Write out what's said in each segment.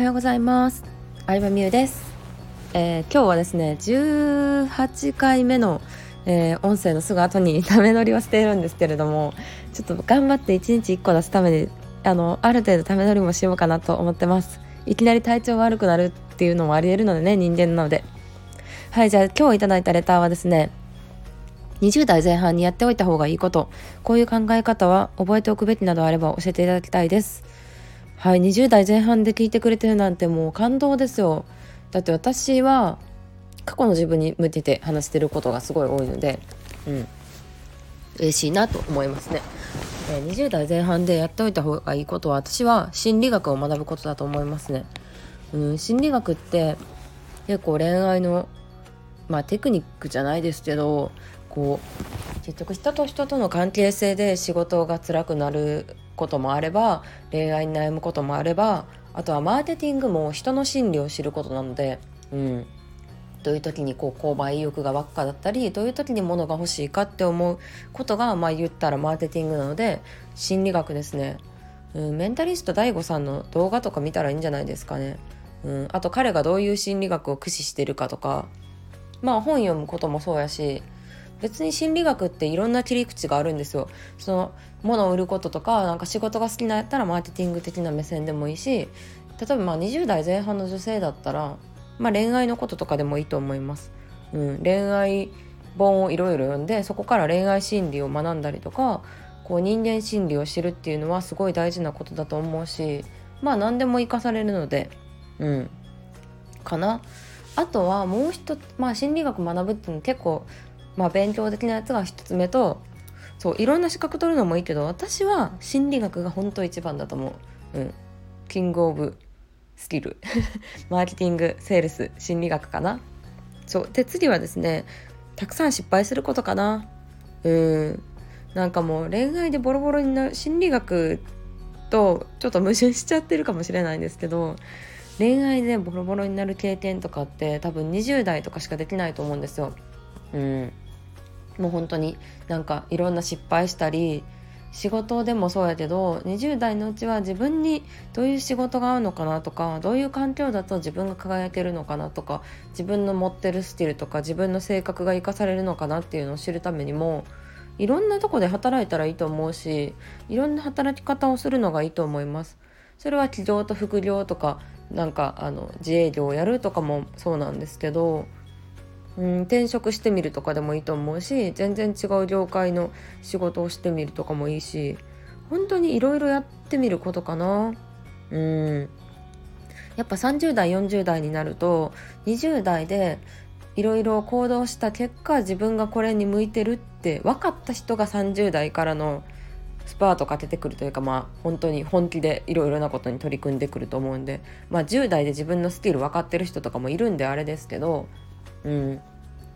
はようございます。相葉美優です、えー、今日はですね18回目の、えー、音声のすぐ後に ため撮りをしているんですけれどもちょっと頑張って1日1個出すためにあのある程度ため撮りもしようかなと思ってます。いきなり体調悪くなるっていうのもありえるのでね人間なので。はいじゃあ今日いただいたレターはですね20代前半にやっておいた方がいいこと。こういう考え方は覚えておくべきなどあれば教えていただきたいです。はい20代前半で聞いてくれてるなんてもう感動ですよ。だって私は過去の自分に向けて話してることがすごい多いのでうん。嬉しいなと思いますね、え、20代前半でやっておいた方がいいことは私は心理学を学ぶことだと思いますね。うん心理学って結構恋愛のまあテクニックじゃないですけどこう結局人と人との関係性で仕事が辛くなることもあれば恋愛に悩むこともあればあとはマーケティングも人の心理を知ることなので、うん、どういう時にこう購買意欲が湧くかだったりどういう時に物が欲しいかって思うことがまあ言ったらマーケティングなので心理学ですね、うん、メンタリスト DAIGO さんの動画とか見たらいいんじゃないですかね、うん、あと彼がどういう心理学を駆使してるかとか。まあ本読むこともそうやし別に心理学っていろんな切り口があるんですよ。その物を売ることとかなんか仕事が好きなんやったらマーケティング的な目線でもいいし例えばまあ20代前半の女性だったら、まあ、恋愛のこととかでもいいと思います、うん、恋愛本をいろいろ読んでそこから恋愛心理を学んだりとかこう人間心理を知るっていうのはすごい大事なことだと思うしまあ何でも生かされるのでうんかな。あとはもう一つまあ心理学学ぶっていうの結構まあ、勉強的なやつが1つ目とそういろんな資格取るのもいいけど私は心理学が本当一番だと思う。うん、キングオブスキル。マーケティングセールス心理学かな。そうで次はですねたくさん失敗することかな。うん。なんかもう恋愛でボロボロになる心理学とちょっと矛盾しちゃってるかもしれないんですけど恋愛でボロボロになる経験とかって多分20代とかしかできないと思うんですよ。うん、もう本当になんかいろんな失敗したり仕事でもそうやけど20代のうちは自分にどういう仕事が合うのかなとかどういう環境だと自分が輝けるのかなとか自分の持ってるスキルとか自分の性格が生かされるのかなっていうのを知るためにもいろんなとこで働いたらいいと思うしいろんな働き方をするのがいいと思います。それは起業と副業とかなんかあの自営業をやるとかもそうなんですけどうん、転職してみるとかでもいいと思うし全然違う業界の仕事をしてみるとかもいいし本当にいろいろやってみることかな。うん。やっぱ30代40代になると20代でいろいろ行動した結果自分がこれに向いてるって分かった人が30代からのスパートかけてくるというかまあ本当に本気でいろいろなことに取り組んでくると思うんでまあ10代で自分のスキル分かってる人とかもいるんであれですけどうん、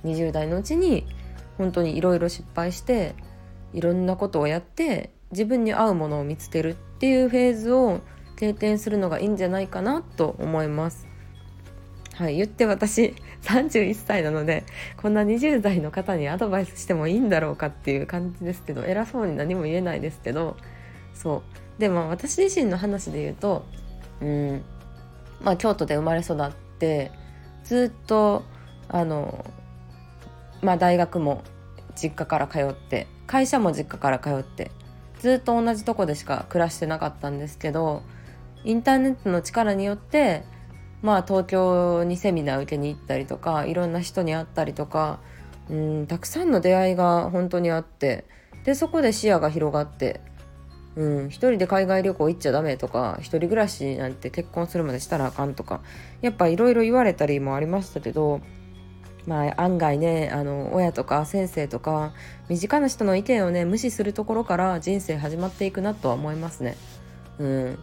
20代のうちに本当にいろいろ失敗していろんなことをやって自分に合うものを見つけるっていうフェーズを経験するのがいいんじゃないかなと思います。はい、言って私31歳なのでこんな20代の方にアドバイスしてもいいんだろうかっていう感じですけど偉そうに何も言えないですけどそう。でも私自身の話で言うとうん。まあ京都で生まれ育ってずっとあのまあ大学も実家から通って会社も実家から通ってずっと同じとこでしか暮らしてなかったんですけどインターネットの力によってまあ東京にセミナー受けに行ったりとかいろんな人に会ったりとかうんたくさんの出会いが本当にあってでそこで視野が広がってうん、一人で海外旅行行っちゃダメとか一人暮らしなんて結婚するまでしたらあかんとかやっぱいろいろ言われたりもありましたけどまあ、案外ねあの親とか先生とか身近な人の意見をね無視するところから人生始まっていくなとは思いますね。うん、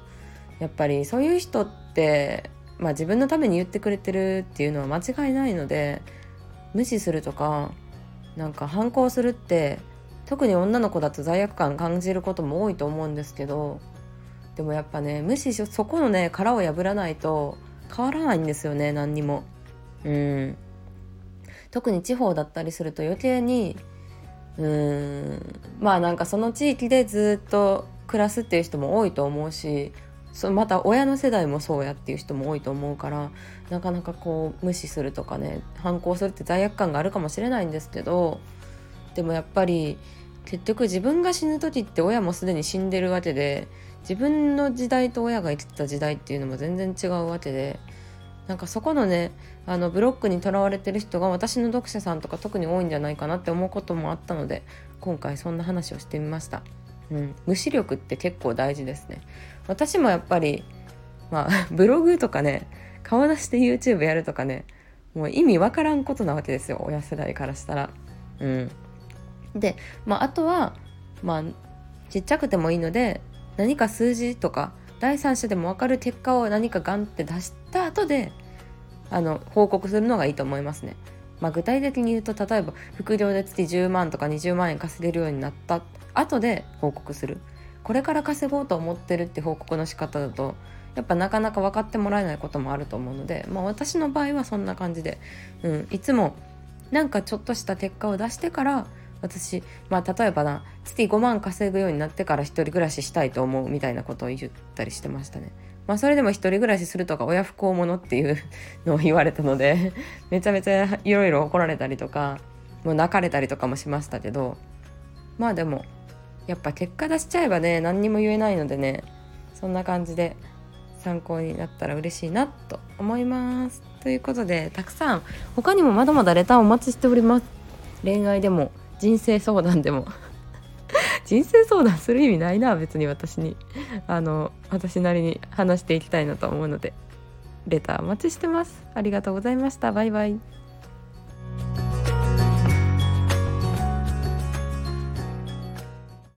やっぱりそういう人って、まあ、自分のために言ってくれてるっていうのは間違いないので無視するとかなんか反抗するって特に女の子だと罪悪感感じることも多いと思うんですけどでもやっぱね無視しそこのね殻を破らないと変わらないんですよね何にも。うん特に地方だったりすると余計にうーんまあなんかその地域でずっと暮らすっていう人も多いと思うしそまた親の世代もそうやっていう人も多いと思うからなかなかこう無視するとかね反抗するって罪悪感があるかもしれないんですけどでもやっぱり結局自分が死ぬ時って親もすでに死んでるわけで自分の時代と親が生きてた時代っていうのも全然違うわけでなんかそこのねあのブロックにとらわれてる人が私の読者さんとか特に多いんじゃないかなって思うこともあったので今回そんな話をしてみました。うん、無視力って結構大事ですね。私もやっぱりまあ ブログとかね顔出して YouTube やるとかねもう意味わからんことなわけですよ親世代からしたら。うん、で、まあ、あとはまあちっちゃくてもいいので何か数字とか第三者でも分かる結果を何かガンって出した後であの報告するのがいいと思いますね。まあ、具体的に言うと例えば副業で月10万とか20万円稼げるようになった。後で報告する。これから稼ごうと思ってるって報告の仕方だとやっぱなかなか分かってもらえないこともあると思うので、まあ、私の場合はそんな感じで、うん、いつもなんかちょっとした結果を出してから私、まあ、例えばな月5万稼ぐようになってから一人暮らししたいと思うみたいなことを言ったりしてましたね。まあ、それでも一人暮らしするとか親不孝者っていうのを言われたのでめちゃめちゃいろいろ怒られたりとかもう泣かれたりとかもしましたけどまあでもやっぱ結果出しちゃえばね何にも言えないのでねそんな感じで参考になったら嬉しいなと思いますということでたくさん他にもまだまだレターお待ちしております恋愛でも人生相談でも。人生相談する意味ないな別に私に。あの私なりに話していきたいなと思うのでレターお待ちしてます。ありがとうございました。バイバイ。